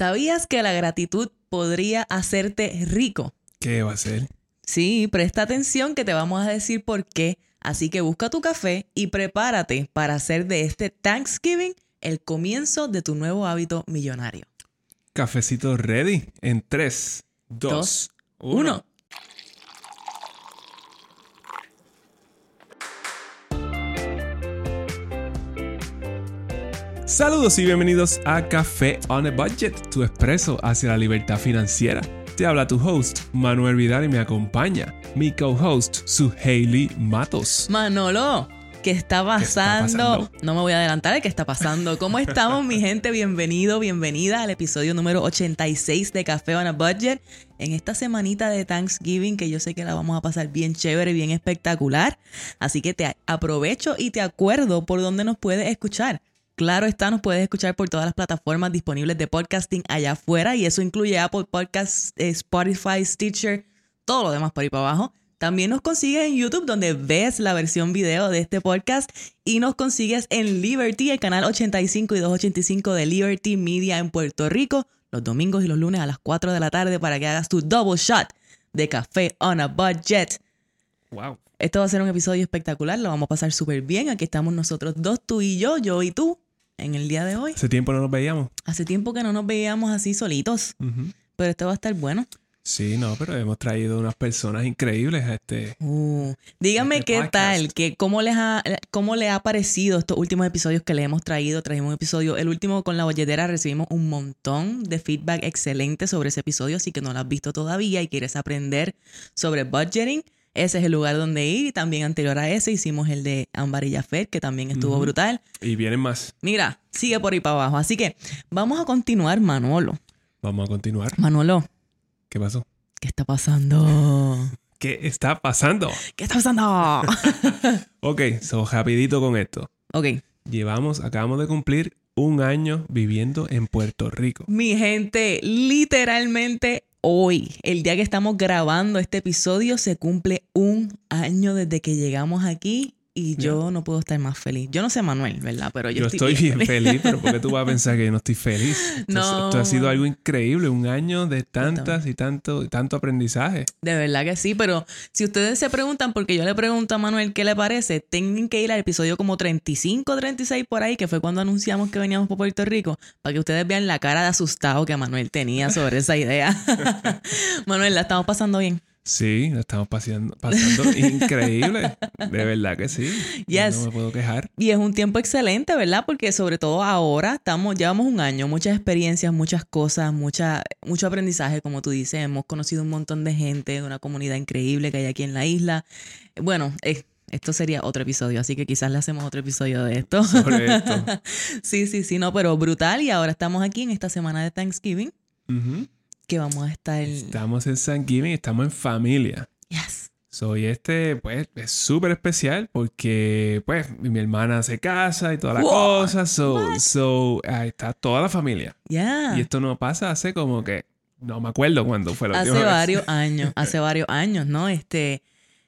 ¿Sabías que la gratitud podría hacerte rico? ¿Qué va a ser? Sí, presta atención que te vamos a decir por qué. Así que busca tu café y prepárate para hacer de este Thanksgiving el comienzo de tu nuevo hábito millonario. Cafecito ready en 3, 2, 1. Saludos y bienvenidos a Café on a Budget, tu expreso hacia la libertad financiera. Te habla tu host, Manuel Vidal, y me acompaña mi co-host, su Hailey Matos. Manolo, ¿qué está, pasando? No me voy a adelantar de qué está pasando. ¿Cómo estamos, mi gente? Bienvenido, bienvenida al episodio número 86 de Café on a Budget. En esta semanita de Thanksgiving, que yo sé que la vamos a pasar bien chévere, bien espectacular. Así que te aprovecho y te acuerdo por dónde nos puedes escuchar. Claro está, nos puedes escuchar por todas las plataformas disponibles de podcasting allá afuera y eso incluye Apple Podcasts, eh, Spotify, Stitcher, todo lo demás por ahí para abajo. También nos consigues en YouTube donde ves la versión video de este podcast y nos consigues en Liberty, el canal 85 y 285 de Liberty Media en Puerto Rico, los domingos y los lunes a las 4 de la tarde para que hagas tu double shot de café on a budget. Wow. Esto va a ser un episodio espectacular, lo vamos a pasar súper bien. Aquí estamos nosotros dos, tú y yo, yo y tú, en el día de hoy. Hace tiempo no nos veíamos. Hace tiempo que no nos veíamos así solitos, pero esto va a estar bueno. Sí, no, pero hemos traído unas personas increíbles a este. Uh, dígame este qué podcast. tal, que cómo les ha, cómo le ha parecido estos últimos episodios que le hemos traído. Trajimos un episodio, el último con la bolletera, recibimos un montón de feedback excelente sobre ese episodio, así que no lo has visto todavía y quieres aprender sobre budgeting. Ese es el lugar donde ir. Y también anterior a ese hicimos el de Ámbar y Jafet, que también estuvo brutal. Y vienen más. Mira, sigue por ahí para abajo. Así que vamos a continuar, Manolo. Vamos a continuar. Manolo, ¿Qué pasó? ¿qué está pasando? ¿Qué está pasando? ¿Qué está pasando? Ok, so rapidito con esto. ok. Llevamos, acabamos de cumplir un año viviendo en Puerto Rico. Mi gente, literalmente hoy, el día que estamos grabando este episodio, se cumple un año desde que llegamos aquí y yo no puedo estar más feliz. Yo no sé Manuel, ¿verdad? Pero yo, Yo estoy bien feliz, pero ¿por qué tú vas a pensar que yo no estoy feliz? Esto, No. esto ha sido algo increíble, un año de tantas y tanto, tanto aprendizaje. De verdad que sí, pero si ustedes se preguntan, porque yo le pregunto a Manuel qué le parece, tienen que ir al episodio como 35, 36 por ahí, que fue cuando anunciamos que veníamos por Puerto Rico, para que ustedes vean la cara de asustado que Manuel tenía sobre esa idea. Manuel, la estamos pasando bien. Sí, lo estamos paseando, pasando increíble. De verdad que sí. Yes. No me puedo quejar. Y es un tiempo excelente, ¿verdad? Porque sobre todo ahora estamos, llevamos un año, muchas experiencias, muchas cosas, mucha, mucho aprendizaje, como tú dices. Hemos conocido un montón de gente, una comunidad increíble que hay aquí en la isla. Bueno, eh, esto sería otro episodio, así que quizás le hacemos otro episodio de esto. Sobre esto. sí, sí, sí, no, pero brutal. Y ahora estamos aquí en esta semana de Thanksgiving, Ujú. Que vamos a estar... Estamos en Thanksgiving, estamos en familia. Yes. Soy este, pues, es súper especial porque, pues, mi hermana se casa y toda la What? cosa. So, so, ahí está toda la familia. Yeah. Y esto no pasa hace como que, no me acuerdo cuándo fue la Hace vez. varios años, hace varios años, ¿no? Este,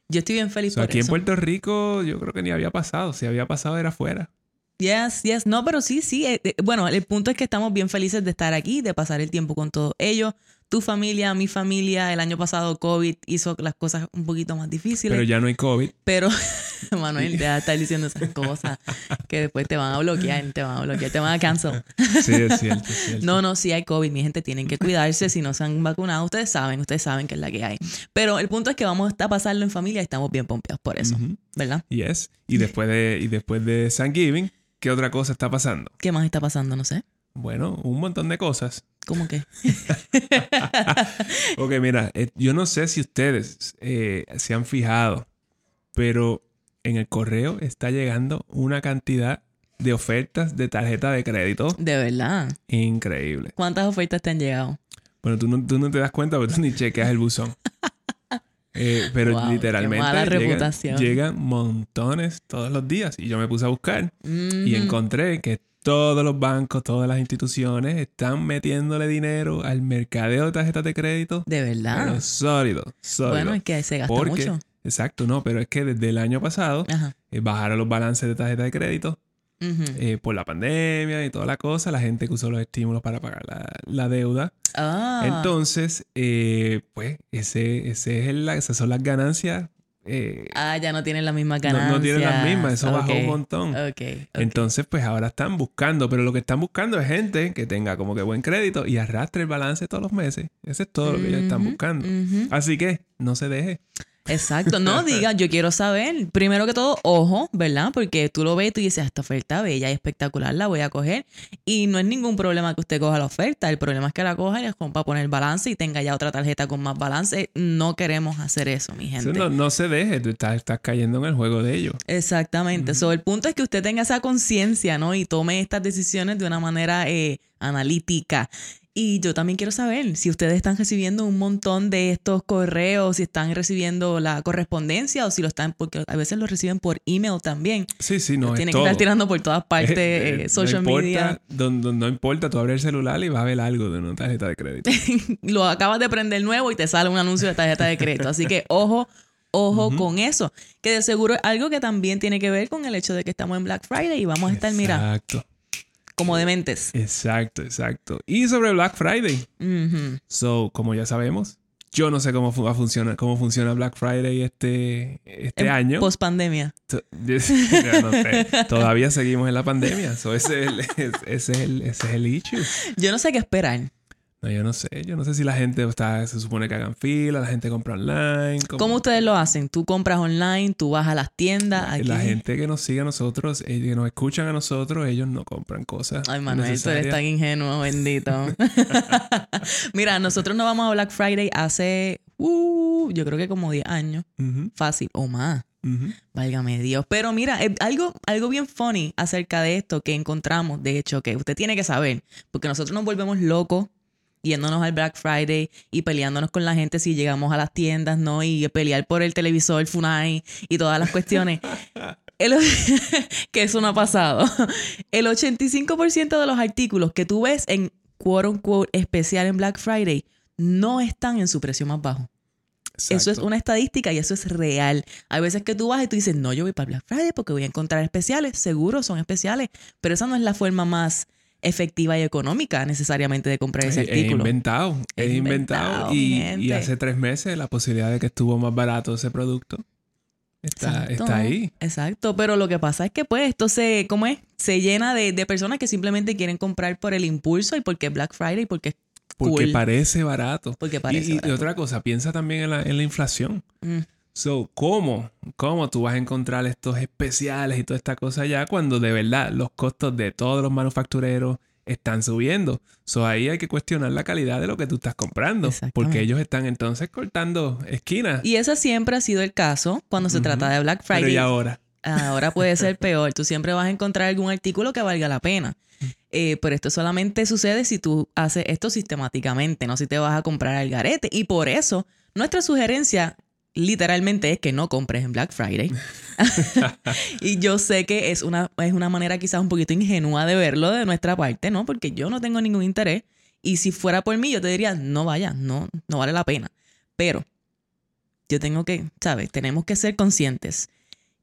yo estoy bien feliz So, por aquí en. Puerto Rico yo creo que ni había pasado. Si había pasado era afuera. Yes, yes. No, pero sí, sí. eh, eh, bueno, el punto es que estamos bien felices de estar aquí, de pasar el tiempo con todos ellos. Tu familia, mi familia, el año pasado COVID hizo las cosas un poquito más difíciles. Pero ya no hay COVID. Pero, Manuel, de estar diciendo esas cosas que después te van a bloquear, te van a bloquear, te van a cancel. Sí, es cierto, es cierto. No, no, sí hay COVID, mi gente, tienen que cuidarse. Si no se han vacunado, ustedes saben, ustedes saben que es la que hay. Pero el punto es que vamos a pasarlo en familia y estamos bien pompeados por eso, Ujú. ¿verdad? Yes. Y después de, y después de Thanksgiving, ¿qué otra cosa está pasando? ¿Qué más está pasando? No sé. Bueno, un montón de cosas. ¿Cómo que? Ok, mira, eh, yo no sé si ustedes eh, se han fijado, pero en el correo está llegando una cantidad de ofertas de tarjeta de crédito De verdad. increíble. ¿Cuántas ofertas te han llegado? Bueno, tú no, tú no te das cuenta porque tú ni chequeas el buzón. Eh, pero Wow, literalmente mala llegan, montones todos los días. Y yo me puse a buscar y Ujú. encontré que todos los bancos, todas las instituciones están metiéndole dinero al mercadeo de tarjetas de crédito. De verdad. Pero sólido, sólido. Bueno, es que se gasta Porque- mucho. Exacto, no, pero es que desde el año pasado eh, bajaron los balances de tarjeta de crédito eh, por la pandemia y toda la cosa, la gente que usó los estímulos para pagar la, deuda. Ah. Entonces, eh, pues, ese, ese es el, esas son las ganancias eh, ah, ya no tienen la misma ganancia. No, tienen las mismas, eso bajó un montón. Entonces, pues ahora están buscando, pero lo que están buscando es gente que tenga como que buen crédito y arrastre el balance todos los meses. Ese es todo lo que ellos están buscando. Así que no se deje. Exacto, no diga, yo quiero saber. Primero que todo, ojo, ¿verdad? Porque tú lo ves y tú dices, esta oferta bella y espectacular, la voy a coger. Y no es ningún problema que usted coja la oferta, el problema es que la coja y es para poner balance y tenga ya otra tarjeta con más balance. No queremos hacer eso, mi gente. no, se deje, tú estás, cayendo en el juego de ellos. Exactamente. el punto es que usted tenga esa conciencia, ¿no? Y tome estas decisiones de una manera eh, analítica. Y yo también quiero saber si ustedes están recibiendo un montón de estos correos, si están recibiendo la correspondencia o si lo están, porque a veces lo reciben por email también. Sí, sí, no. Tienen que estar tirando por todas partes, eh, social media. no importa, tú abres el celular y vas a ver algo de una tarjeta de crédito. lo acabas de prender nuevo y te sale un anuncio de tarjeta de crédito. Así que ojo. Ojo con eso, que de seguro es algo que también tiene que ver con el hecho de que estamos en Black Friday y vamos a estar mirando. Exacto como dementes. Exacto, exacto. Y sobre Black Friday. So, como ya sabemos, yo no sé cómo va a funcionar, cómo funciona Black Friday este, este año. Post pandemia. no sé. Todavía seguimos en la pandemia. So, ese, es el, ese, es el, ese es el issue. Yo no sé qué esperar. No, yo no sé. Yo no sé si la gente está, se supone que hagan fila, la gente compra online. ¿Cómo ustedes lo hacen? ¿Tú compras online? ¿Tú vas a las tiendas? La gente que nos sigue a nosotros, eh, que nos escuchan a nosotros, ellos no compran cosas. Ay, Manuel, tú eres tan ingenuo, bendito. Mira, nosotros no vamos a Black Friday hace, uh, yo creo que como 10 años. Fácil, o más. Válgame Dios. Pero mira, eh, algo, algo bien funny acerca de esto que encontramos, de hecho, que usted tiene que saber, porque nosotros nos volvemos locos yéndonos al Black Friday y peleándonos con la gente si llegamos a las tiendas, ¿no? Y pelear por el televisor Funai y todas las cuestiones. que eso no ha pasado. El 85% de los artículos que tú ves en quote unquote especial en Black Friday no están en su precio más bajo. Eso es una estadística y eso es real. Hay veces que tú vas y tú dices, no, yo voy para Black Friday porque voy a encontrar especiales. Seguro son especiales, pero esa no es la forma más efectiva y económica necesariamente de comprar ese artículo. Es inventado, es, inventado. y, hace tres meses la posibilidad de que estuvo más barato ese producto está, está ahí. Exacto, pero lo que pasa es que pues esto se, ¿cómo es? Se llena de, personas que simplemente quieren comprar por el impulso y porque es Black Friday y porque es Porque parece barato. Porque parece y, y, otra cosa, piensa también en la, en la inflación. Mm. So, ¿cómo? ¿Cómo tú vas a encontrar estos especiales y toda esta cosa ya cuando de verdad los costos de todos los manufactureros están subiendo? So, ahí hay que cuestionar la calidad de lo que tú estás comprando. Porque ellos están entonces cortando esquinas. Y eso siempre ha sido el caso cuando se trata de Black Friday. Pero ¿y ahora? Ahora puede ser peor. Tú siempre vas a encontrar algún artículo que valga la pena. Eh, pero esto solamente sucede si tú haces esto sistemáticamente, no si te vas a comprar al garete. Y por eso, nuestra sugerencia literalmente es que no compres en Black Friday. y yo sé que es una, es una manera quizás un poquito ingenua de verlo de nuestra parte, ¿no? Porque yo no tengo ningún interés. Y si fuera por mí, yo te diría, no vaya, no, no vale la pena. Pero yo tengo que, ¿sabes? Tenemos que ser conscientes.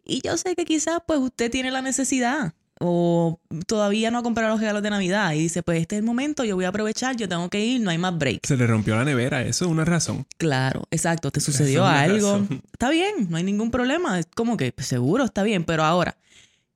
Y yo sé que quizás pues usted tiene la necesidad o todavía no ha comprado los regalos de Navidad y dice, pues este es el momento, yo voy a aprovechar, yo tengo que ir, no hay más break. Se le rompió la nevera, eso es una razón. Claro, exacto, te sucedió algo. Está bien, no hay ningún problema, es como que pues, seguro está bien, pero ahora,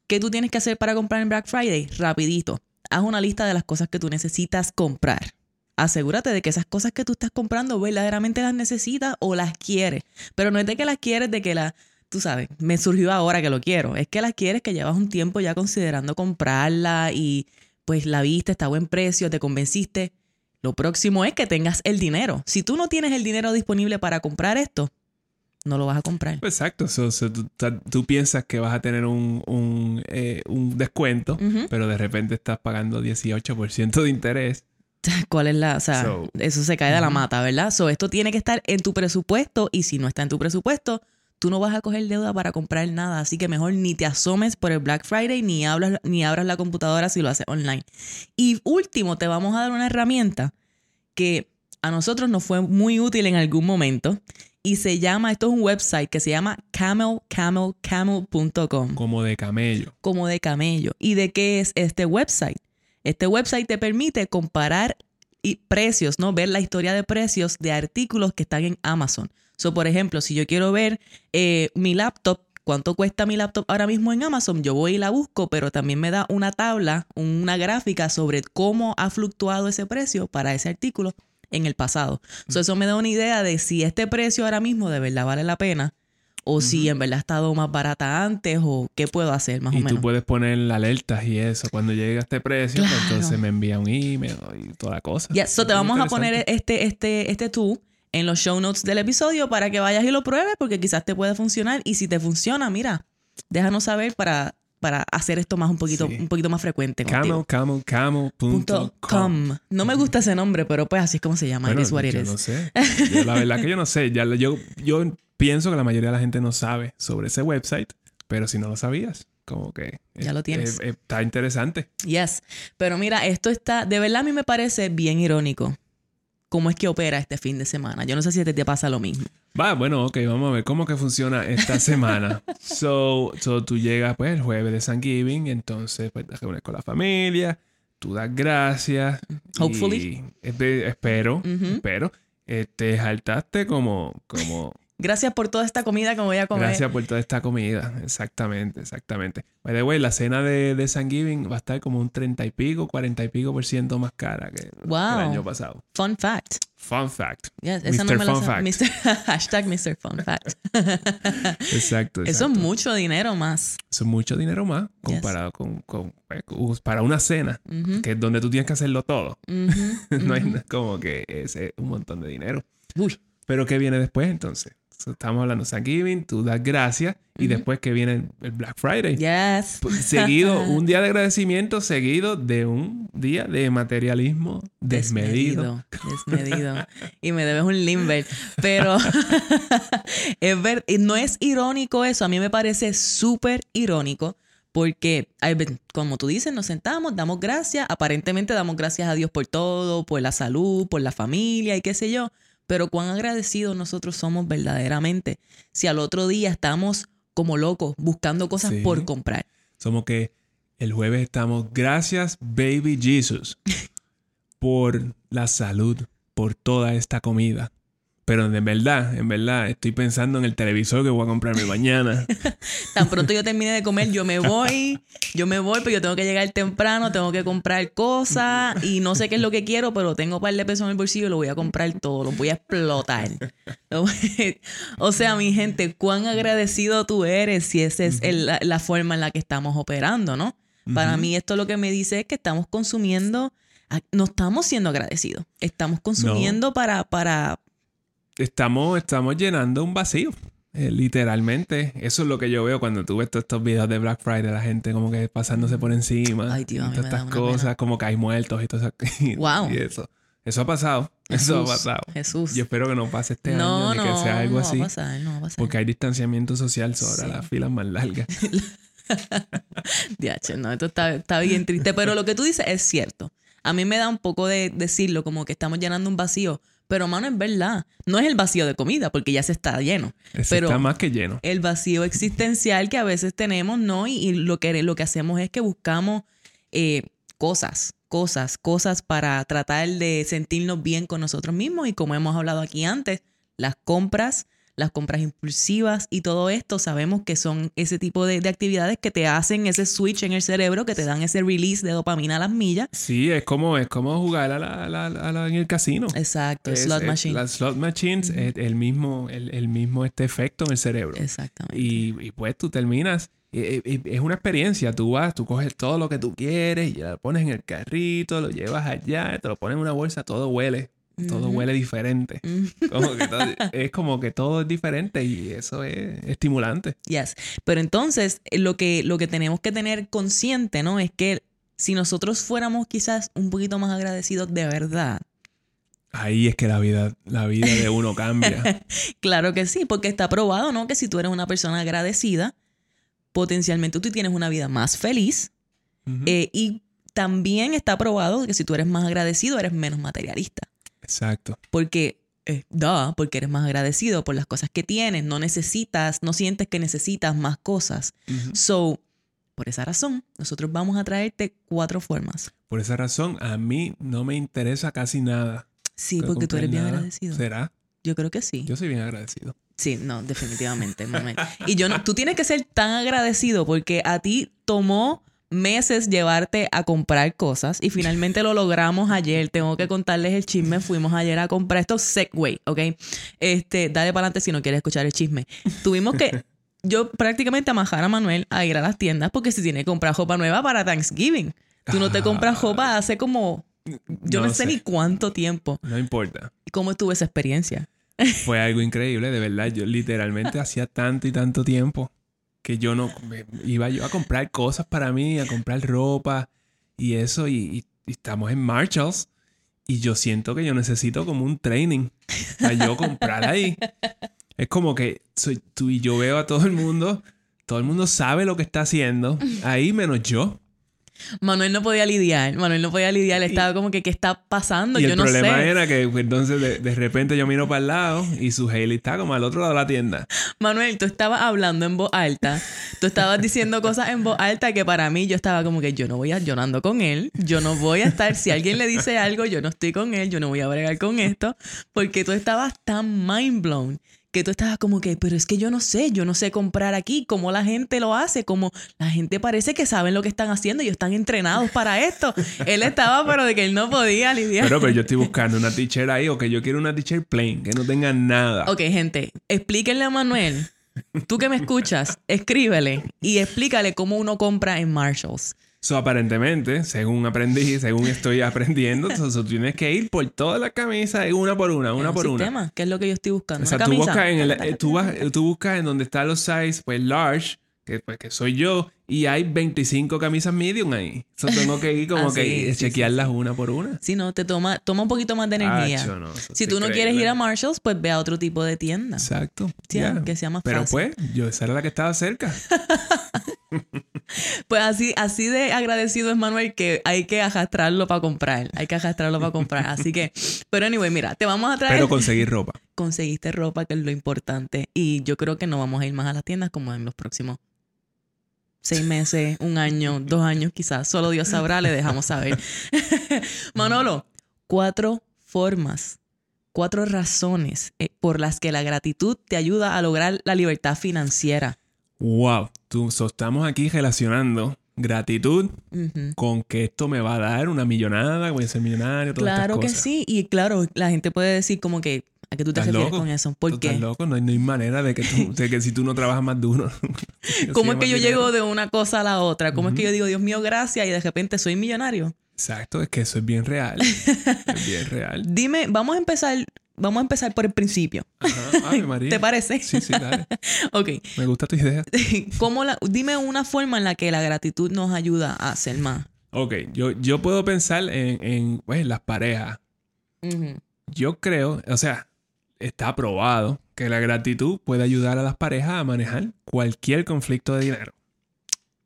¿qué tú tienes que hacer para comprar en Black Friday? Rapidito, haz una lista de las cosas que tú necesitas comprar. Asegúrate de que esas cosas que tú estás comprando verdaderamente las necesitas o las quieres. Pero no es de que las quieres, de que las tú sabes, me surgió ahora que lo quiero. Es que la quieres, que llevas un tiempo ya considerando comprarla y pues la viste, está a buen precio, te convenciste. Lo próximo es que tengas el dinero. Si tú no tienes el dinero disponible para comprar esto, no lo vas a comprar. Exacto. tú, piensas que vas a tener un, un, eh, descuento, pero de repente estás pagando 18% de interés. ¿Cuál es la? O sea, eso se cae de la mata, ¿verdad? So, esto tiene que estar en tu presupuesto y si no está en tu presupuesto, tú no vas a coger deuda para comprar nada, así que mejor ni te asomes por el Black Friday ni, hablas, ni abras la computadora si lo haces online. Y último, te vamos a dar una herramienta que a nosotros nos fue muy útil en algún momento y se llama, esto es un website que se llama camelcamelcamel.com. Como de camello. Como de camello. ¿Y de qué es este website? Este website te permite comparar precios, ¿no? Ver la historia de precios de artículos que están en Amazon. So, por ejemplo, si yo quiero ver eh, mi laptop, cuánto cuesta mi laptop ahora mismo en Amazon, yo voy y la busco, pero también me da una tabla, una gráfica sobre cómo ha fluctuado ese precio para ese artículo en el pasado. eso me da una idea de si este precio ahora mismo de verdad vale la pena o si en verdad ha estado más barata antes o qué puedo hacer más o menos. Y tú puedes poner alertas y eso. Cuando llegue a este precio, pues entonces me envía un email y toda la cosa. Ya, eso te vamos a poner este, este, este tú en los show notes del episodio para que vayas y lo pruebes porque quizás te puede funcionar y si te funciona, mira, déjanos saber para para hacer esto más un poquito, un poquito más frecuente. Camel, camel, camel.com. No me gusta ese nombre, pero pues así es como se llama. Bueno, yo no sé. la verdad que yo no sé. Ya, yo, yo pienso que la mayoría de la gente no sabe sobre ese website, pero si no lo sabías, como que... Ya lo tienes. está interesante. Yes. Pero mira, esto está, de verdad a mí me parece bien irónico cómo es que opera este fin de semana. Yo no sé si te pasa lo mismo. Va, bueno, ok, vamos a ver cómo que funciona esta semana. so, so, tú llegas pues el jueves de Thanksgiving, entonces pues te reúnes con la familia, tú das gracias. Hopefully. espero, espero. Eh, te saltaste como, como Gracias por toda esta comida que voy a comer. Gracias por toda esta comida. Exactamente, exactamente. By the way, la cena de, de Thanksgiving va a estar como un 30 y pico, 40 y pico por ciento más cara que, el año pasado. Fun fact. Fun fact. Yes, esa no me Fun Fact. hashtag Mr. Fun Fact. exacto, exacto, Eso es mucho dinero más. Eso es mucho dinero más comparado con, con, eh, para una cena, que es donde tú tienes que hacerlo todo. no hay como que es un montón de dinero. Uy. Pero ¿qué viene después entonces? Estamos hablando de Thanksgiving, tú das gracias y después que viene el Black Friday. Yes. Pues, seguido, un día de agradecimiento seguido de un día de materialismo desmedido. Desmedido. y me debes un limber. Pero es ver, no es irónico eso, a mí me parece súper irónico. Porque, como tú dices, nos sentamos, damos gracias, aparentemente damos gracias a Dios por todo, por la salud, por la familia y qué sé yo pero cuán agradecidos nosotros somos verdaderamente si al otro día estamos como locos buscando cosas por comprar. Somos que el jueves estamos, gracias baby Jesus, por la salud, por toda esta comida. Pero en verdad, en verdad, estoy pensando en el televisor que voy a comprarme mañana. Tan pronto yo termine de comer, yo me voy, yo me voy, pero yo tengo que llegar temprano, tengo que comprar cosas y no sé qué es lo que quiero, pero tengo un par de pesos en el bolsillo y lo voy a comprar todo, lo voy a explotar. o sea, mi gente, cuán agradecido tú eres si esa es la, forma en la que estamos operando, ¿no? Para mí esto lo que me dice es que estamos consumiendo, no estamos siendo agradecidos, estamos consumiendo para, para, estamos, estamos llenando un vacío. Eh, literalmente, eso es lo que yo veo cuando tú ves todos estos videos de Black Friday, la gente como que pasándose por encima. Ay, tío, todas estas cosas, como que hay muertos y todo eso. Wow. y eso. Eso ha pasado. eso ha pasado. Jesús. Yo espero que no pase este año ni que sea algo así. No va a pasar, no va a pasar. Porque hay distanciamiento social sobre las filas más largas. Diache, no, esto está, está bien triste. Pero lo que tú dices es cierto. A mí me da un poco de decirlo, como que estamos llenando un vacío. Pero, mano, es verdad. No es el vacío de comida, porque ya se está lleno. pero está más que lleno. El vacío existencial que a veces tenemos, ¿no? Y, lo, que, lo que hacemos es que buscamos eh, cosas, cosas, cosas para tratar de sentirnos bien con nosotros mismos. Y como hemos hablado aquí antes, las compras las compras impulsivas y todo esto, sabemos que son ese tipo de, actividades que te hacen ese switch en el cerebro, que te dan ese release de dopamina a las millas. Sí, es como, es como jugar a la, en el casino. Exacto, slot machine. Las slot machines es el mismo, el, mismo este efecto en el cerebro. Exactamente. Y, pues tú terminas es una experiencia. Tú vas, tú coges todo lo que tú quieres y lo pones en el carrito, lo llevas allá, te lo pones en una bolsa, todo huele todo huele diferente. es como que todo es diferente y eso es estimulante. Yes. Pero entonces, lo que, lo que tenemos que tener consciente, ¿no? Es que si nosotros fuéramos quizás un poquito más agradecidos de verdad. Ahí es que la vida, la vida de uno cambia. claro que sí, porque está probado, ¿no? Que si tú eres una persona agradecida, potencialmente tú tienes una vida más feliz. Eh, y también está probado que si tú eres más agradecido, eres menos materialista. Exacto. Porque eh, da, porque eres más agradecido por las cosas que tienes, no necesitas, no sientes que necesitas más cosas. So, por esa razón, nosotros vamos a traerte cuatro formas. Por esa razón, a mí no me interesa casi nada. Sí, porque tú eres bien agradecido. ¿Será? Yo creo que sí. Yo soy bien agradecido. Sí, no, definitivamente. y yo no, tú tienes que ser tan agradecido porque a ti tomó meses llevarte a comprar cosas y finalmente lo logramos ayer. Tengo que contarles el chisme. Fuimos ayer a comprar esto Segway, ¿ok? Este, dale para adelante si no quieres escuchar el chisme. Tuvimos que yo prácticamente amajar a Manuel a ir a las tiendas porque se tiene que comprar ropa nueva para Thanksgiving. Tú no te compras ropa hace como yo no, sé, ni cuánto tiempo. No importa. ¿Cómo estuvo esa experiencia? Fue algo increíble, de verdad. Yo literalmente hacía tanto y tanto tiempo que yo no iba yo a comprar cosas para mí, a comprar ropa y eso, y, estamos en Marshalls. Y yo siento que yo necesito como un training para yo comprar ahí. Es como que soy tú y yo veo a todo el mundo, todo el mundo sabe lo que está haciendo, ahí menos yo. Manuel no podía lidiar, Manuel no podía lidiar, estaba como que, ¿qué está pasando? Y el problema era que pues, entonces de, repente yo miro para el lado y su Haley está como al otro lado de la tienda. Manuel, tú estabas hablando en voz alta, tú estabas diciendo cosas en voz alta que para mí yo estaba como que yo no voy a, llorando con él, yo no voy a estar, si alguien le dice algo, yo no estoy con él, yo no voy a bregar con esto, porque tú estabas tan mind blown que tú estabas como que, pero es que yo no sé, yo no sé comprar aquí, cómo la gente lo hace, como la gente parece que saben lo que están haciendo y están entrenados para esto. él estaba, pero de que él no podía lidiar. Pero, pero yo estoy buscando una teacher ahí, o que yo quiero una teacher plain, que no tenga nada. Ok, gente, explíquenle a Manuel, tú que me escuchas, escríbele y explícale cómo uno compra en Marshalls. So, aparentemente, según aprendí, según estoy aprendiendo, tú tienes que ir por todas las camisas, una por una, una por sistema, una. ¿Qué es lo que yo estoy buscando? O sea, tú, buscas en el, eh, tú, vas, tú buscas en donde están los size, pues large, que, pues, que soy yo, y hay 25 camisas medium ahí. So, tengo que ir como ah, que chequearlas una por una. Si no, te toma, toma un poquito más de energía. si tú no quieres ir a Marshalls, pues ve a otro tipo de tienda. Exacto. Que sea más Pero pues, yo esa era la que estaba cerca. Pues así, así de agradecido es Manuel que hay que arrastrarlo para comprar. Hay que arrastrarlo para comprar. Así que, pero anyway, mira, te vamos a traer. Pero conseguir ropa. Conseguiste ropa, que es lo importante. Y yo creo que no vamos a ir más a las tiendas como en los próximos seis meses, un año, dos años quizás. Solo Dios sabrá, le dejamos saber. Manolo, cuatro formas, cuatro razones eh, por las que la gratitud te ayuda a lograr la libertad financiera. Wow, tú estamos aquí relacionando gratitud con que esto me va a dar una millonada, voy a ser millonario, todas Claro que sí, y claro, la gente puede decir como que ¿a qué tú te refieres con eso? ¿Por qué? Estás loco, no hay, manera de que, tú, de que si tú no trabajas más duro. ¿Cómo es que yo llego de una cosa a la otra? ¿Cómo es que yo digo, Dios mío, gracias y de repente soy millonario? Exacto, es que eso es bien real. es bien real. Dime, vamos a empezar Vamos a empezar por el principio. ¿Te parece? Sí, sí, dale. ok. Me gusta tu idea. ¿Cómo la, dime una forma en la que la gratitud nos ayuda a ser más. Ok, yo, yo puedo pensar en, en pues, las parejas. Yo creo, o sea, está probado que la gratitud puede ayudar a las parejas a manejar cualquier conflicto de dinero.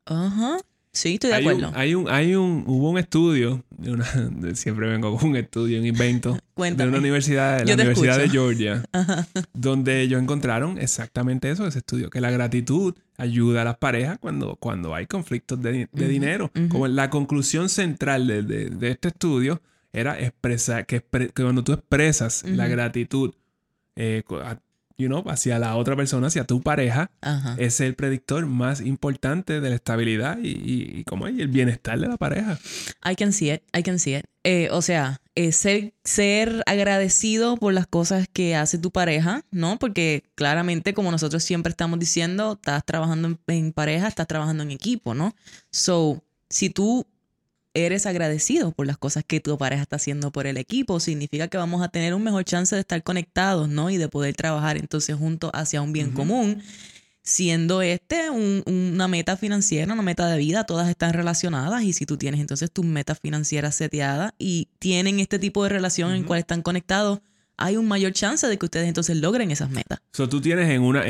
Ajá. Sí, estoy de acuerdo. hay un, hay un, hubo un estudio, de una, siempre vengo con un estudio, un invento, de una universidad, de la Universidad de Georgia, donde ellos encontraron exactamente eso, ese estudio, que la gratitud ayuda a las parejas cuando, cuando hay conflictos de, dinero. Como la conclusión central de, este estudio era expresar, que, cuando tú expresas la gratitud eh, you know, hacia la otra persona, hacia tu pareja, es el predictor más importante de la estabilidad y, y, como el bienestar de la pareja. I can see it, I can see it. Eh, o sea, eh, ser, ser agradecido por las cosas que hace tu pareja, ¿no? Porque claramente, como nosotros siempre estamos diciendo, estás trabajando en, en pareja, estás trabajando en equipo, ¿no? So, si tú eres agradecido por las cosas que tu pareja está haciendo por el equipo, significa que vamos a tener un mejor chance de estar conectados, ¿no? Y de poder trabajar entonces juntos hacia un bien común, siendo este una meta financiera, una meta de vida, todas están relacionadas y si tú tienes entonces tus metas financieras seteadas y tienen este tipo de relación en cual están conectados, hay un mayor chance de que ustedes entonces logren esas metas. So, tú tienes en una,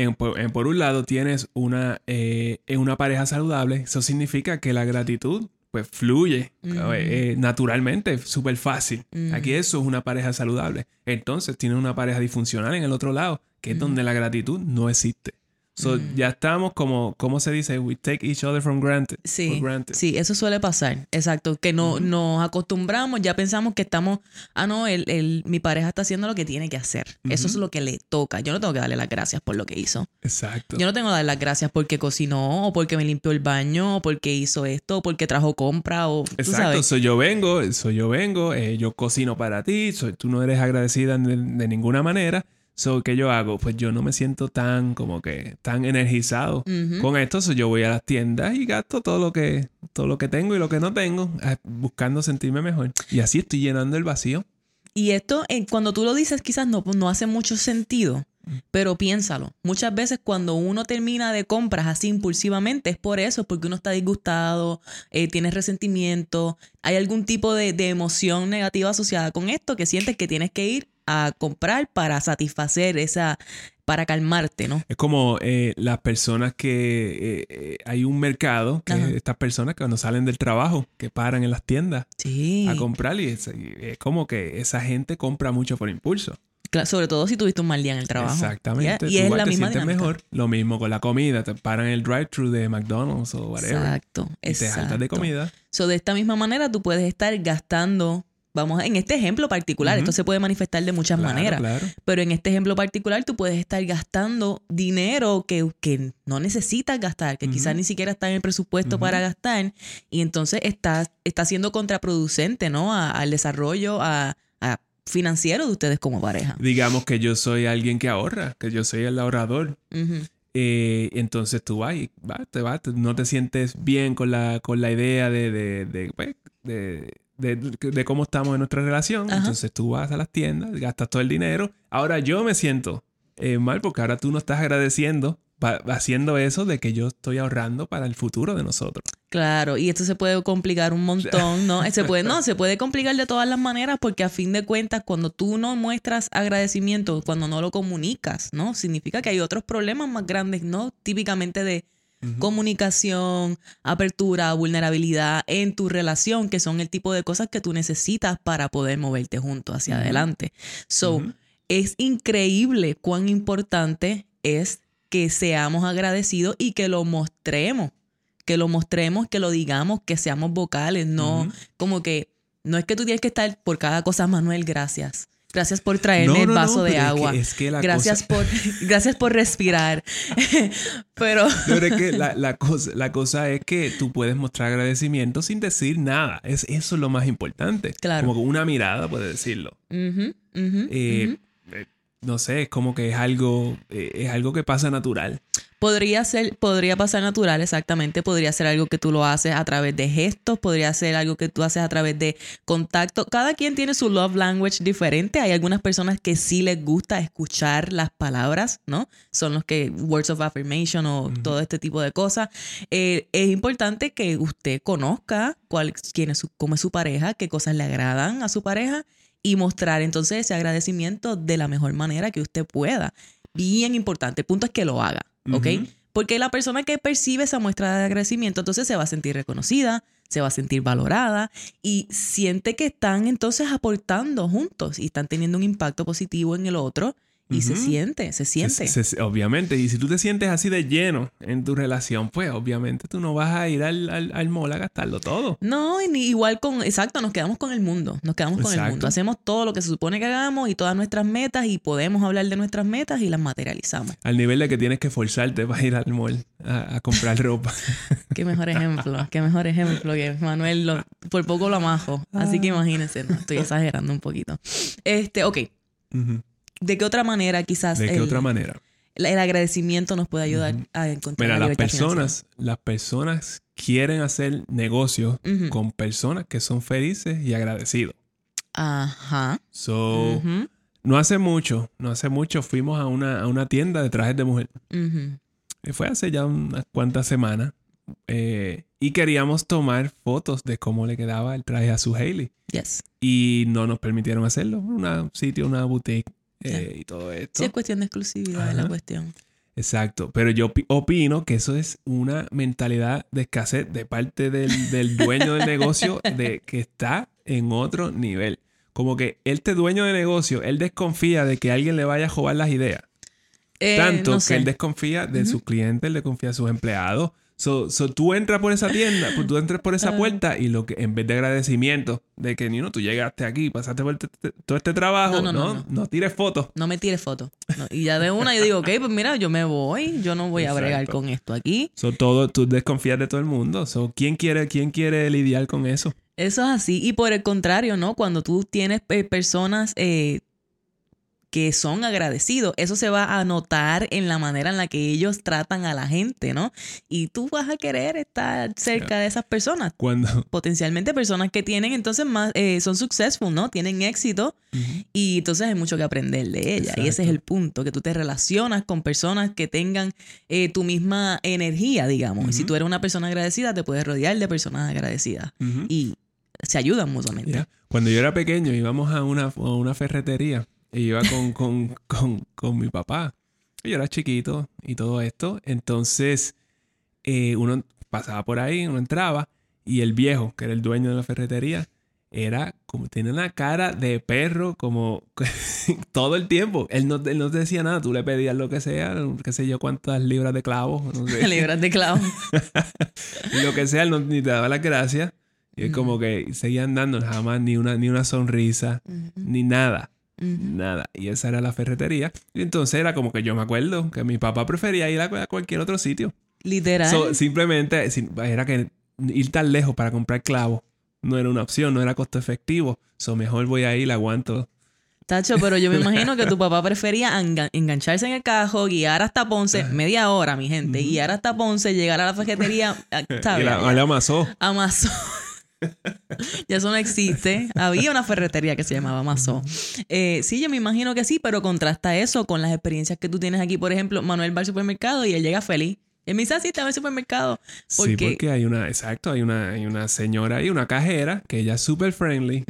por un lado, tienes una, eh, en una pareja saludable. Eso significa que la gratitud pues fluye eh, naturalmente, súper fácil. Aquí eso es una pareja saludable. Entonces tiene una pareja disfuncional en el otro lado, que es donde la gratitud no existe. So, mm. ya estamos como, ¿cómo se dice? We take each other from granted. Sí, sí, eso suele pasar. Exacto. Que no, nos acostumbramos, ya pensamos que estamos, ah, no, el, el, mi pareja está haciendo lo que tiene que hacer. Eso es lo que le toca. Yo no tengo que darle las gracias por lo que hizo. Exacto. Yo no tengo que darle las gracias porque cocinó, o porque me limpió el baño, o porque hizo esto, o porque trajo compra, o. Exacto. Soy yo vengo, soy yo vengo, eh, yo cocino para ti, soy, tú no eres agradecida de, de ninguna manera So, ¿qué yo hago? Pues yo no me siento tan como que tan energizado con esto. So, yo voy a las tiendas y gasto todo lo que todo lo que tengo y lo que no tengo eh, buscando sentirme mejor. Y así estoy llenando el vacío. Y esto, eh, cuando tú lo dices, quizás no, no hace mucho sentido. Pero piénsalo, muchas veces cuando uno termina de compras así impulsivamente es por eso, porque uno está disgustado, eh, tienes resentimiento, hay algún tipo de, de emoción negativa asociada con esto que sientes que tienes que ir a comprar para satisfacer esa, para calmarte, ¿no? Es como eh, las personas que eh, eh, hay un mercado, que estas personas que cuando salen del trabajo, que paran en las tiendas a comprar y es, como que esa gente compra mucho por impulso. sobre todo si tuviste un mal día en el trabajo. Exactamente. Y, es la misma mejor. Lo mismo con la comida. Te paran el drive-thru de McDonald's o whatever. Exacto. Y te de comida. So, de esta misma manera tú puedes estar gastando Vamos, en este ejemplo particular, esto se puede manifestar de muchas maneras, pero en este ejemplo particular tú puedes estar gastando dinero que, que no necesitas gastar, que quizás ni siquiera está en el presupuesto para gastar, y entonces estás está siendo contraproducente, ¿no? al desarrollo, a, financiero de ustedes como pareja. Digamos que yo soy alguien que ahorra, que yo soy el ahorrador. Eh, entonces tú vas y te vas, no te sientes bien con la, con la idea de, de, de pues, de, cómo estamos en nuestra relación. Entonces tú vas a las tiendas, gastas todo el dinero. Ahora yo me siento eh, mal porque ahora tú no estás agradeciendo haciendo eso de que yo estoy ahorrando para el futuro de nosotros. Claro, y esto se puede complicar un montón, ¿no? Se puede, no, se puede complicar de todas las maneras porque a fin de cuentas cuando tú no muestras agradecimiento, cuando no lo comunicas, ¿no? Significa que hay otros problemas más grandes, ¿no? Típicamente de comunicación, apertura, vulnerabilidad en tu relación, que son el tipo de cosas que tú necesitas para poder moverte juntos hacia adelante. So, es increíble cuán importante es que seamos agradecidos y que lo mostremos, que lo mostremos, que lo digamos, que seamos vocales, no como que no es que tú tienes que estar por cada cosa, Manuel, gracias. Gracias por traerme el vaso de agua. gracias, por, gracias por respirar. pero... que la, cosa, la cosa es que tú puedes mostrar agradecimiento sin decir nada. Es, eso es lo más importante. Claro. Como con una mirada puede decirlo. Eh, eh, no sé, es como que es algo, eh, es algo que pasa natural. Podría ser, podría pasar natural, exactamente. Podría ser algo que tú lo haces a través de gestos, podría ser algo que tú haces a través de contacto. Cada quien tiene su love language diferente. Hay algunas personas que sí les gusta escuchar las palabras, ¿no? Son los que words of affirmation o todo este tipo de cosas. Eh, es importante que usted conozca cuál, quién es su, cómo es su pareja, qué cosas le agradan a su pareja y mostrar entonces ese agradecimiento de la mejor manera que usted pueda. Bien importante. El punto es que lo haga. ¿ok? Porque la persona que percibe esa muestra de agradecimiento entonces se va a sentir reconocida, se va a sentir valorada y siente que están entonces aportando juntos y están teniendo un impacto positivo en el otro y se siente, se siente. obviamente, y si tú te sientes así de lleno en tu relación, pues obviamente tú no vas a ir al, al, al mall a gastarlo todo. No, ni igual con, exacto, nos quedamos con el mundo, nos quedamos con el mundo. Hacemos todo lo que se supone que hagamos y todas nuestras metas y podemos hablar de nuestras metas y las materializamos. Al nivel de que tienes que forzarte para ir al mall a, comprar ropa. qué mejor ejemplo, qué mejor ejemplo que Manuel por poco lo amajo. Así que ah. imagínense, no, estoy exagerando un poquito. Este, ok. ¿De qué otra manera quizás? ¿De qué otra manera? El agradecimiento nos puede ayudar a encontrar Mira, las personas, las personas quieren hacer negocios con personas que son felices y agradecidos. Ajá. So, no hace mucho, no hace mucho fuimos a una, a una tienda de trajes de mujer. Fue hace ya unas cuantas semanas. Eh, y queríamos tomar fotos de cómo le quedaba el traje a su Hailey. Yes. Y no nos permitieron hacerlo. Un sitio, una boutique eh, y todo esto. Sí, es cuestión de exclusividad, es la cuestión. Exacto, pero yo opino que eso es una mentalidad de escasez de parte del, dueño del negocio de que está en otro nivel. Como que este dueño de negocio, él desconfía de que alguien le vaya a robar las ideas. Eh, Tanto que él desconfía de sus clientes, él desconfía de sus empleados, So, so, tú entras por esa tienda, pues tú entras por esa puerta y lo que en vez de agradecimiento de que ni tú llegaste aquí, pasaste por todo este trabajo, no, no, no, tires fotos. No me tires fotos. y ya de una yo digo, ok, pues mira, yo me voy, yo no voy a bregar con esto aquí. So, todo, tú desconfías de todo el mundo. So, ¿quién quiere, quién quiere lidiar con eso? Eso es así. Y por el contrario, ¿no? Cuando tú tienes eh, personas eh, que son agradecidos. Eso se va a notar en la manera en la que ellos tratan a la gente, ¿no? Y tú vas a querer estar cerca de esas personas. Cuando... Potencialmente personas que tienen entonces más, eh, son successful, ¿no? Tienen éxito y entonces hay mucho que aprender de ella. Y ese es el punto, que tú te relacionas con personas que tengan eh, tu misma energía, digamos. Y si tú eres una persona agradecida, te puedes rodear de personas agradecidas. Y se ayudan mutuamente. Cuando yo era pequeño íbamos a una, a una ferretería y iba con, con, con, con, mi papá. Yo era chiquito y todo esto. Entonces, eh, uno pasaba por ahí, uno entraba y el viejo, que era el dueño de la ferretería, era como, tenía una cara de perro como todo el tiempo. Él no, él no te decía nada, tú le pedías lo que sea, qué sé yo, cuántas libras de clavos, no sé. libras de clavos. lo que sea, él no, ni te daba las gracias. Y es como que seguían dando jamás ni una, ni una sonrisa, ni nada. Nada. Y esa era la ferretería. Y entonces era como que yo me acuerdo que mi papá prefería ir a cualquier otro sitio. Literal. simplemente era que ir tan lejos para comprar clavos no era una opción, no era costo efectivo. So mejor voy a ir, aguanto. Tacho, pero yo me imagino que tu papá prefería engancharse en el cajo, guiar hasta Ponce, media hora, mi gente, guiar hasta Ponce, llegar a la ferretería. Y la, amasó. Amasó. Ya eso no existe. Había una ferretería que se llamaba Mazo. Eh, sí, yo me imagino que sí, pero contrasta eso con las experiencias que tú tienes aquí. Por ejemplo, Manuel va al supermercado y él llega feliz. En mi sí, está en el supermercado. Sí, porque hay una, exacto, hay una, hay una señora y una cajera que ella es súper friendly.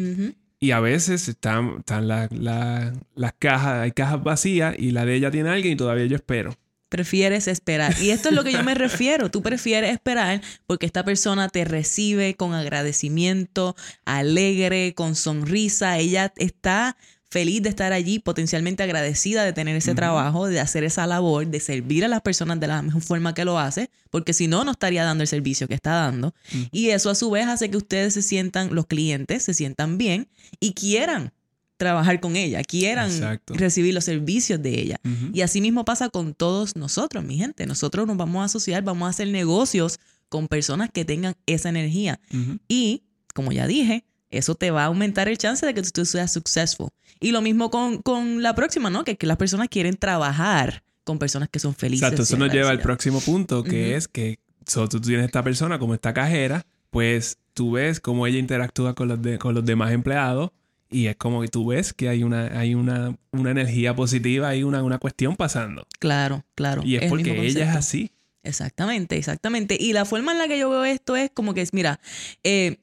Y a veces están, están las cajas, hay cajas vacías y la de ella tiene alguien y todavía yo espero prefieres esperar. Y esto es lo que yo me refiero. Tú prefieres esperar porque esta persona te recibe con agradecimiento, alegre, con sonrisa. Ella está feliz de estar allí, potencialmente agradecida de tener ese trabajo, de hacer esa labor, de servir a las personas de la mejor forma que lo hace, porque si no, no estaría dando el servicio que está dando. Y eso a su vez hace que ustedes se sientan, los clientes se sientan bien y quieran trabajar con ella, quieran recibir los servicios de ella. Y así mismo pasa con todos nosotros, mi gente. Nosotros nos vamos a asociar, vamos a hacer negocios con personas que tengan esa energía. Y, como ya dije, eso te va a aumentar el chance de que tú seas successful. Y lo mismo con, con la próxima, ¿no? Que, que las personas quieren trabajar con personas que son felices. Exacto, eso nos lleva al próximo punto, que es que tú tienes esta persona como esta cajera, pues tú ves cómo ella interactúa con los, con los demás empleados y es como que tú ves que hay una, hay una, una energía positiva, hay una, una cuestión pasando. Claro, claro. Y es, porque ella es así. Exactamente, exactamente. Y la forma en la que yo veo esto es como que es, mira, eh,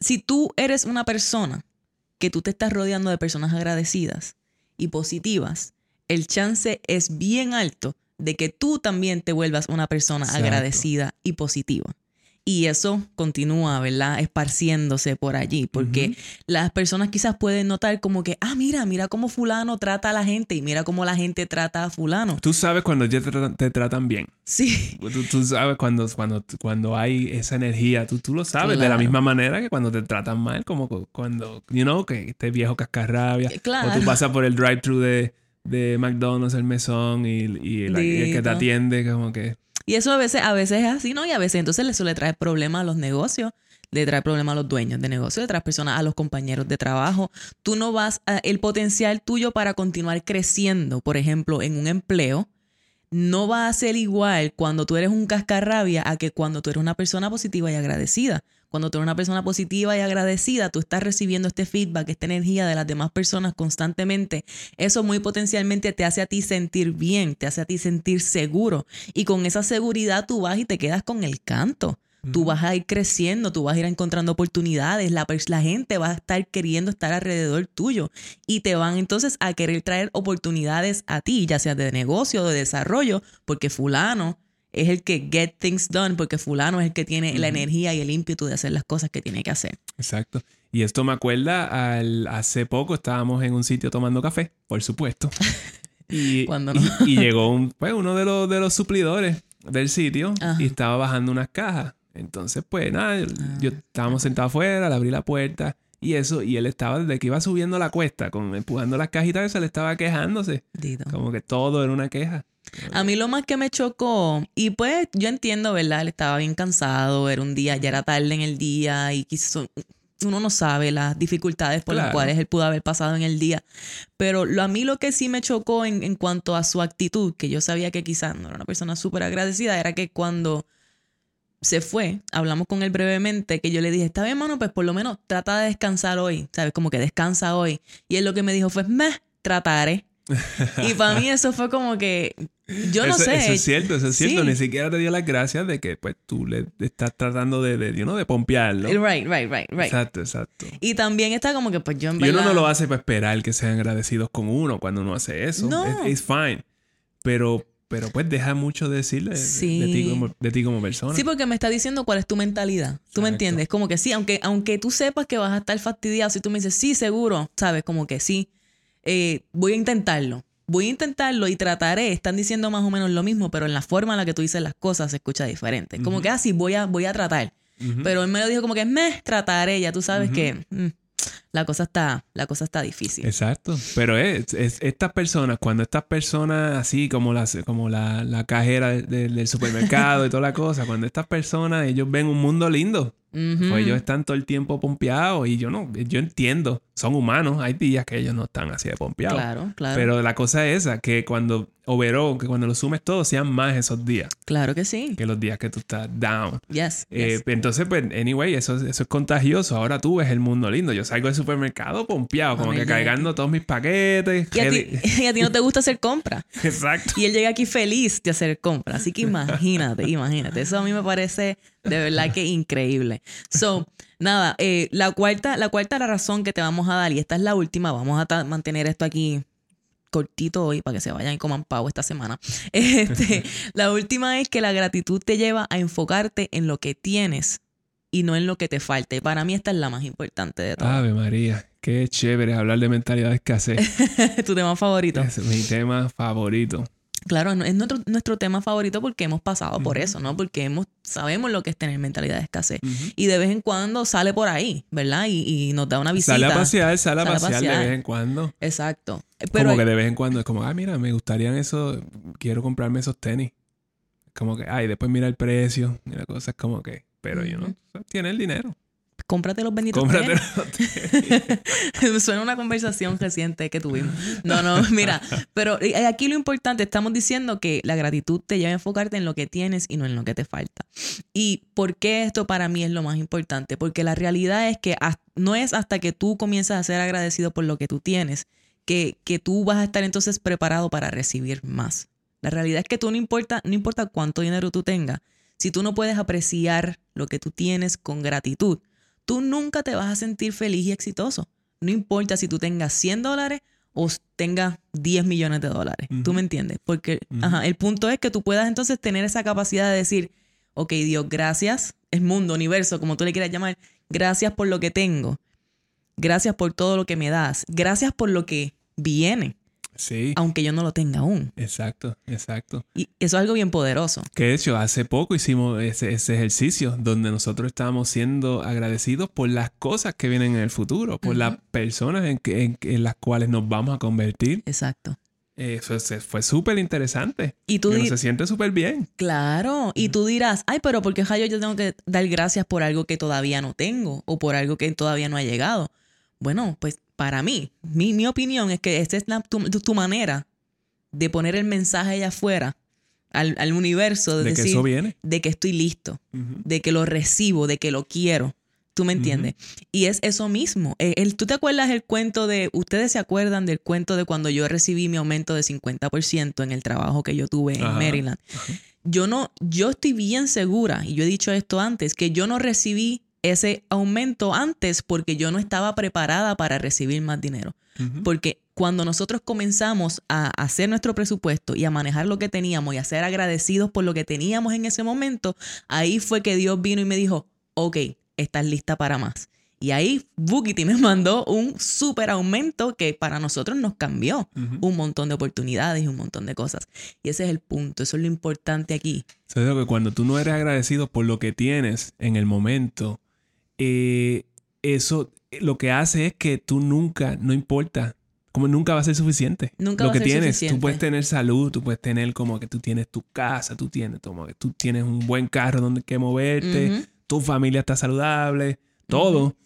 si tú eres una persona que tú te estás rodeando de personas agradecidas y positivas, el chance es bien alto de que tú también te vuelvas una persona agradecida y positiva. Y eso continúa, ¿verdad? Esparciéndose por allí, porque las personas quizás pueden notar como que, ah, mira, mira cómo fulano trata a la gente y mira cómo la gente trata a fulano. Tú sabes cuando ya te, tratan bien. Sí. Tú, sabes cuando, cuando, cuando hay esa energía, tú, tú lo sabes de la misma manera que cuando te tratan mal, como cuando, you know, que este viejo cascarrabia. Claro. O tú pasas por el drive-thru de, de McDonald's, el mesón y, y el que te atiende, como que... Y eso a veces, a veces es así, ¿no? Y a veces entonces eso le trae problemas a los negocios, le trae problemas a los dueños de negocios, le trae personas a los compañeros de trabajo. Tú no vas a, el potencial tuyo para continuar creciendo, por ejemplo, en un empleo, no va a ser igual cuando tú eres un cascarrabia a que cuando tú eres una persona positiva y agradecida. Cuando tú eres una persona positiva y agradecida, tú estás recibiendo este feedback, esta energía de las demás personas constantemente. Eso muy potencialmente te hace a ti sentir bien, te hace a ti sentir seguro. Y con esa seguridad tú vas y te quedas con el canto. tú vas a ir creciendo, tú vas a ir encontrando oportunidades, la, la gente va a estar queriendo estar alrededor tuyo y te van entonces a querer traer oportunidades a ti, ya sea de negocio o de desarrollo, porque fulano es el que get things done, porque fulano es el que tiene la energía y el ímpetu de hacer las cosas que tiene que hacer. Exacto. Y esto me acuerda al hace poco estábamos en un sitio tomando café, por supuesto. Y, y, llegó un, pues, uno de los, de los suplidores del sitio y estaba bajando unas cajas. Entonces, pues nada, yo, ah. estábamos sentados afuera, le abrí la puerta y eso, y él estaba desde que iba subiendo la cuesta, con, empujando las cajitas, se le estaba quejándose. Como que todo era una queja. A mí lo más que me chocó, y pues yo entiendo, ¿verdad? Él estaba bien cansado, era un día, ya era tarde en el día y quiso, uno no sabe las dificultades por las cuales él pudo haber pasado en el día. Pero lo, a mí lo que sí me chocó en, en cuanto a su actitud, que yo sabía que quizás no era una persona súper agradecida, era que cuando se fue, hablamos con él brevemente, que yo le dije, está bien, mano, pues por lo menos trata de descansar hoy, ¿sabes? Como que descansa hoy. Y él lo que me dijo fue, me trataré. Y para mí eso fue como que yo no sé. Eso es cierto, eso es cierto. Ni siquiera te dio las gracias de que pues tú le estás tratando de, de, you know, de pompearlo. Right, right, right, right. Exacto, exacto. Y también está como que pues yo en verdad... Y uno no lo hace para esperar que sean agradecidos con uno cuando uno hace eso. No. Es fine. Pero, pero pues deja mucho decirle de, ti como, de, ti como, persona. Sí, porque me está diciendo cuál es tu mentalidad. ¿Tú me entiendes? Como que sí, aunque, aunque tú sepas que vas a estar fastidiado, si tú me dices, sí, seguro, sabes, como que sí, eh, voy a intentarlo voy a intentarlo y trataré. Están diciendo más o menos lo mismo, pero en la forma en la que tú dices las cosas se escucha diferente. Como que así ah, voy a, voy a tratar. Pero él me lo dijo como que me trataré. Ya tú sabes que mm, la cosa está, la cosa está difícil. Exacto. Pero es, estas personas, cuando estas personas, así como, las, como la, la cajera del supermercado y toda la cosa, cuando estas personas, ellos ven un mundo lindo. Pues ellos están todo el tiempo pompeados y yo no, yo entiendo, son humanos, hay días que ellos no están así de pompeados. Claro, claro. Pero la cosa es esa, que cuando overall, que cuando lo sumes todo, sean más esos días. Claro que sí. Que los días que tú estás down. Yes. Eh, Entonces, pues, anyway, eso, eso es contagioso. Ahora tú ves el mundo lindo. Yo salgo del supermercado pompeado, como que cargando todos mis paquetes. Y a, ti, y a, ti, no te gusta hacer compras. Exacto. Y él llega aquí feliz de hacer compras. Así que imagínate, imagínate. Eso a mí me parece de verdad que increíble. So, nada, eh, la cuarta, la cuarta la razón que te vamos a dar, y esta es la última, vamos a mantener esto aquí cortito hoy para que se vayan y coman pavo esta semana. Este, la última es que la gratitud te lleva a enfocarte en lo que tienes y no en lo que te falta. para mí esta es la más importante de todas. Ave María, qué chévere hablar de mentalidad de escasez. tu tema favorito. Es mi tema favorito. Claro, es nuestro, nuestro tema favorito porque hemos pasado por eso, ¿no? Porque hemos, sabemos lo que es tener mentalidad de escasez. Y de vez en cuando sale por ahí, ¿verdad? Y, nos da una visita. Sale a pasear, sale a pasear, de vez en cuando. Exacto. Pero como que de vez en cuando es como, ah, mira, me gustarían eso, quiero comprarme esos tenis. Como que, ay, después mira el precio, mira cosas como que, pero yo no, tiene el dinero cómprate los benditos Cómprate los Suena una conversación reciente que tuvimos. No, no, mira, pero aquí lo importante, estamos diciendo que la gratitud te lleva a enfocarte en lo que tienes y no en lo que te falta. ¿Y por qué esto para mí es lo más importante? Porque la realidad es que no es hasta que tú comienzas a ser agradecido por lo que tú tienes que, que tú vas a estar entonces preparado para recibir más. La realidad es que tú no importa, no importa cuánto dinero tú tengas, si tú no puedes apreciar lo que tú tienes con gratitud, tú nunca te vas a sentir feliz y exitoso. No importa si tú tengas 100 dólares o tengas 10 millones de dólares. ¿Tú me entiendes? Porque el punto es que tú puedas entonces tener esa capacidad de decir, ok, Dios, gracias, es mundo, universo, como tú le quieras llamar, gracias por lo que tengo, gracias por todo lo que me das, gracias por lo que viene. Sí. Aunque yo no lo tenga aún. Exacto, exacto. Y eso es algo bien poderoso. Que de hecho, hace poco hicimos ese, ejercicio donde nosotros estábamos siendo agradecidos por las cosas que vienen en el futuro, por las personas en, que, en, las cuales nos vamos a convertir. Exacto. Eso fue súper interesante. Y tú se siente súper bien. Claro. Y tú dirás, ay, pero ¿por qué yo tengo que dar gracias por algo que todavía no tengo o por algo que todavía no ha llegado? Bueno, pues para mí, mi, opinión es que esta es tu, manera de poner el mensaje allá afuera al, universo de, decir, que eso viene. de que estoy listo, de que lo recibo, de que lo quiero. ¿Tú me entiendes? Y es eso mismo. Eh, el, ¿Tú te acuerdas el cuento de, ustedes se acuerdan del cuento de cuando yo recibí mi aumento de 50% en el trabajo que yo tuve en Maryland? yo no, yo estoy bien segura, y yo he dicho esto antes, que yo no recibí ese aumento antes porque yo no estaba preparada para recibir más dinero. Porque cuando nosotros comenzamos a hacer nuestro presupuesto y a manejar lo que teníamos y a ser agradecidos por lo que teníamos en ese momento, ahí fue que Dios vino y me dijo, ok, estás lista para más. Y ahí Bookity me mandó un súper aumento que para nosotros nos cambió un montón de oportunidades y un montón de cosas. Y ese es el punto, eso es lo importante aquí. ¿Sabes que cuando tú no eres agradecido por lo que tienes en el momento, eh, eso lo que hace es que tú nunca, no importa, como nunca va a ser suficiente. Nunca lo va que a ser tienes, suficiente. tú puedes tener salud, tú puedes tener como que tú tienes tu casa, tú tienes, como que tú tienes un buen carro donde que moverte, tu familia está saludable, todo.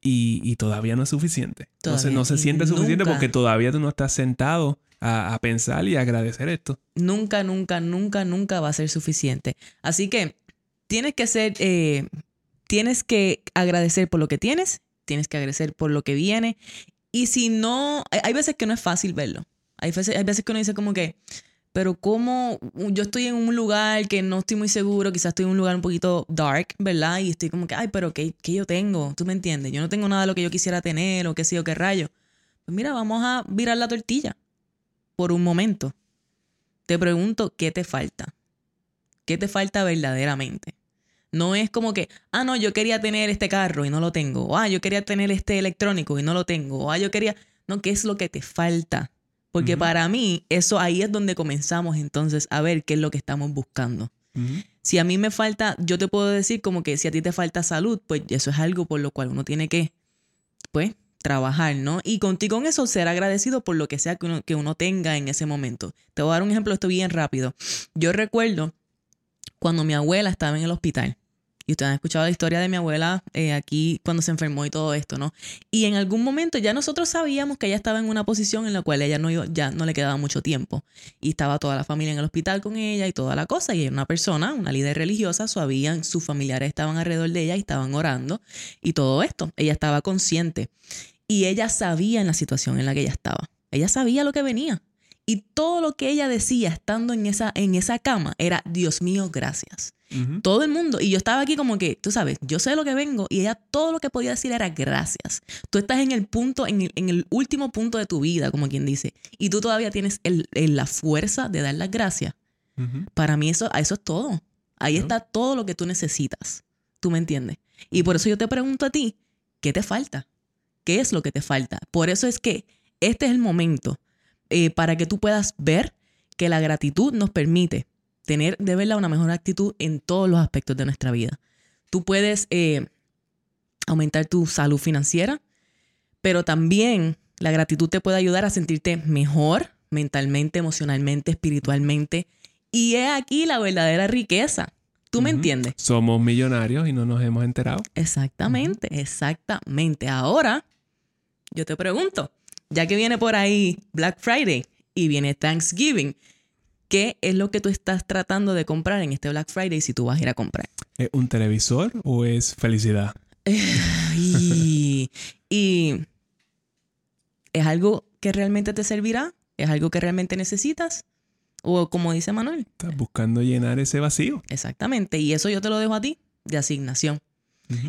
y, todavía no es suficiente. Entonces no se siente suficiente porque todavía tú no estás sentado a, pensar y agradecer esto. Nunca, nunca, nunca, nunca va a ser suficiente. Así que tienes que ser, eh, tienes que agradecer por lo que tienes, tienes que agradecer por lo que viene. Y si no, hay veces que no es fácil verlo. Hay veces, que uno dice como que, pero como yo estoy en un lugar que no estoy muy seguro, quizás estoy en un lugar un poquito dark, ¿verdad? Y estoy como que, ay, pero ¿qué, qué yo tengo? ¿Tú me entiendes? Yo no tengo nada de lo que yo quisiera tener o qué sé qué rayo. Pues mira, vamos a virar la tortilla por un momento. Te pregunto, ¿qué te falta? ¿Qué te falta verdaderamente? No es como que, ah, no, yo quería tener este carro y no lo tengo. O, ah, yo quería tener este electrónico y no lo tengo. O, ah, yo quería... No, ¿qué es lo que te falta? Porque para mí, eso ahí es donde comenzamos entonces a ver qué es lo que estamos buscando. Si a mí me falta, yo te puedo decir como que si a ti te falta salud, pues eso es algo por lo cual uno tiene que, pues, trabajar, ¿no? Y contigo con eso ser agradecido por lo que sea que uno, que uno tenga en ese momento. Te voy a dar un ejemplo, esto bien rápido. Yo recuerdo cuando mi abuela estaba en el hospital. Y ustedes han escuchado la historia de mi abuela eh, aquí cuando se enfermó y todo esto, ¿no? Y en algún momento ya nosotros sabíamos que ella estaba en una posición en la cual ella no ya no le quedaba mucho tiempo. Y estaba toda la familia en el hospital con ella y toda la cosa. Y era una persona, una líder religiosa, sabían, sus familiares estaban alrededor de ella y estaban orando y todo esto. Ella estaba consciente. Y ella sabía en la situación en la que ella estaba. Ella sabía lo que venía. Y todo lo que ella decía estando en esa, en esa cama era, Dios mío, gracias. Todo el mundo. Y yo estaba aquí como que, tú sabes, yo sé lo que vengo y ella todo lo que podía decir era gracias. Tú estás en el punto, en el, último punto de tu vida, como quien dice, y tú todavía tienes el, la fuerza de dar las gracias. Para mí eso, eso es todo. Ahí está todo lo que tú necesitas. ¿Tú me entiendes? Y por eso yo te pregunto a ti, ¿qué te falta? ¿Qué es lo que te falta? Por eso es que este es el momento eh, para que tú puedas ver que la gratitud nos permite tener de verdad una mejor actitud en todos los aspectos de nuestra vida. Tú puedes eh, aumentar tu salud financiera, pero también la gratitud te puede ayudar a sentirte mejor mentalmente, emocionalmente, espiritualmente. Y es aquí la verdadera riqueza. ¿Tú me entiendes? Somos millonarios y no nos hemos enterado. Exactamente, exactamente. Ahora, yo te pregunto, ya que viene por ahí Black Friday y viene Thanksgiving, ¿qué es lo que tú estás tratando de comprar en este Black Friday si tú vas a ir a comprar? ¿Es un televisor o es felicidad? y, es algo que realmente te servirá, es algo que realmente necesitas. O como dice Manuel. Estás buscando llenar ese vacío. Exactamente. Y eso yo te lo dejo a ti de asignación.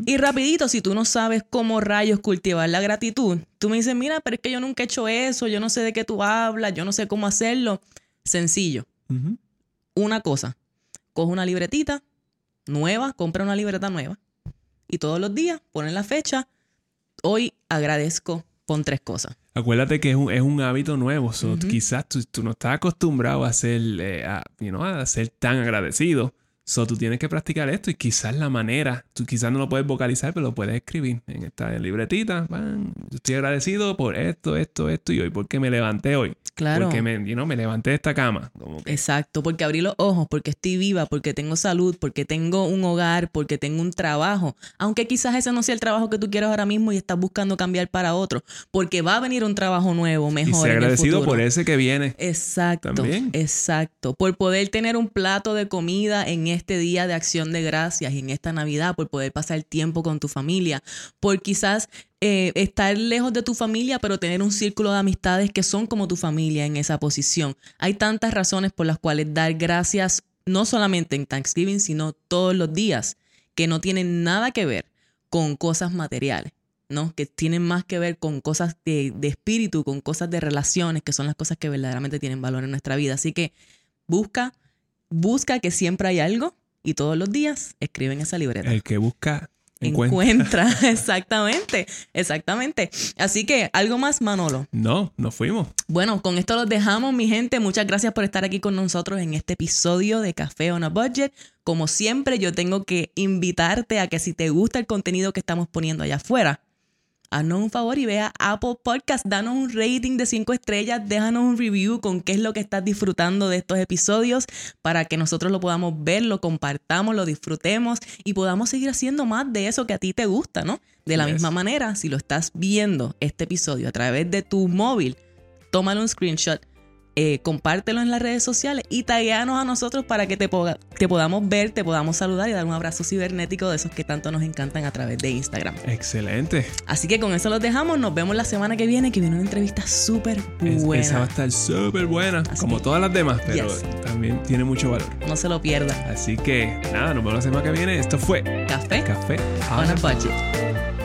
Y rapidito, si tú no sabes cómo rayos cultivar la gratitud, tú me dices, mira, pero es que yo nunca he hecho eso, yo no sé de qué tú hablas, yo no sé cómo hacerlo. Sencillo. Una cosa, coge una libretita nueva, compra una libreta nueva y todos los días ponen la fecha. Hoy agradezco, pon tres cosas. Acuérdate que es un, es un hábito nuevo. Quizás tú, no estás acostumbrado a ser, eh, a ser tan agradecido. So, tú tienes que practicar esto y quizás la manera, tú quizás no lo puedes vocalizar, pero lo puedes escribir en esta libretita. estoy agradecido por esto, esto, esto y hoy, porque me levanté hoy. Claro. Porque me, me levanté de esta cama. Exacto, porque abrí los ojos, porque estoy viva, porque tengo salud, porque tengo un hogar, porque tengo un trabajo. Aunque quizás ese no sea el trabajo que tú quieras ahora mismo y estás buscando cambiar para otro, porque va a venir un trabajo nuevo, mejor. Y agradecido por ese que viene. Exacto. También. Exacto. Por poder tener un plato de comida en este día de acción de gracias y en esta Navidad, por poder pasar tiempo con tu familia, por quizás eh, estar lejos de tu familia, pero tener un círculo de amistades que son como tu familia en esa posición. Hay tantas razones por las cuales dar gracias no solamente en Thanksgiving, sino todos los días, que no tienen nada que ver con cosas materiales. ¿no? Que tienen más que ver con cosas de, de, espíritu, con cosas de relaciones, que son las cosas que verdaderamente tienen valor en nuestra vida. Así que busca, busca que siempre hay algo y todos los días escribe en esa libreta. El que busca encuentra. exactamente, exactamente. Así que, ¿algo más, Manolo? No, nos fuimos. Bueno, con esto los dejamos, mi gente. Muchas gracias por estar aquí con nosotros en este episodio de Café on a Budget. Como siempre, yo tengo que invitarte a que si te gusta el contenido que estamos poniendo allá afuera, haznos un favor y ve a Apple Podcast, danos un rating de 5 estrellas, déjanos un review con qué es lo que estás disfrutando de estos episodios para que nosotros lo podamos ver, lo compartamos, lo disfrutemos y podamos seguir haciendo más de eso que a ti te gusta, ¿no? De la misma manera, si lo estás viendo este episodio a través de tu móvil, tómale un screenshot eh, compártelo en las redes sociales y tagueanos a nosotros para que te, te podamos ver, te podamos saludar y dar un abrazo cibernético de esos que tanto nos encantan a través de Instagram. Excelente. Así que con eso los dejamos. Nos vemos la semana que viene, que viene una entrevista súper buena. esa va a estar súper buena, como todas las demás, pero también tiene mucho valor. No se lo pierda. Así que nada, nos vemos la semana que viene. Esto fue Café. Café a budget.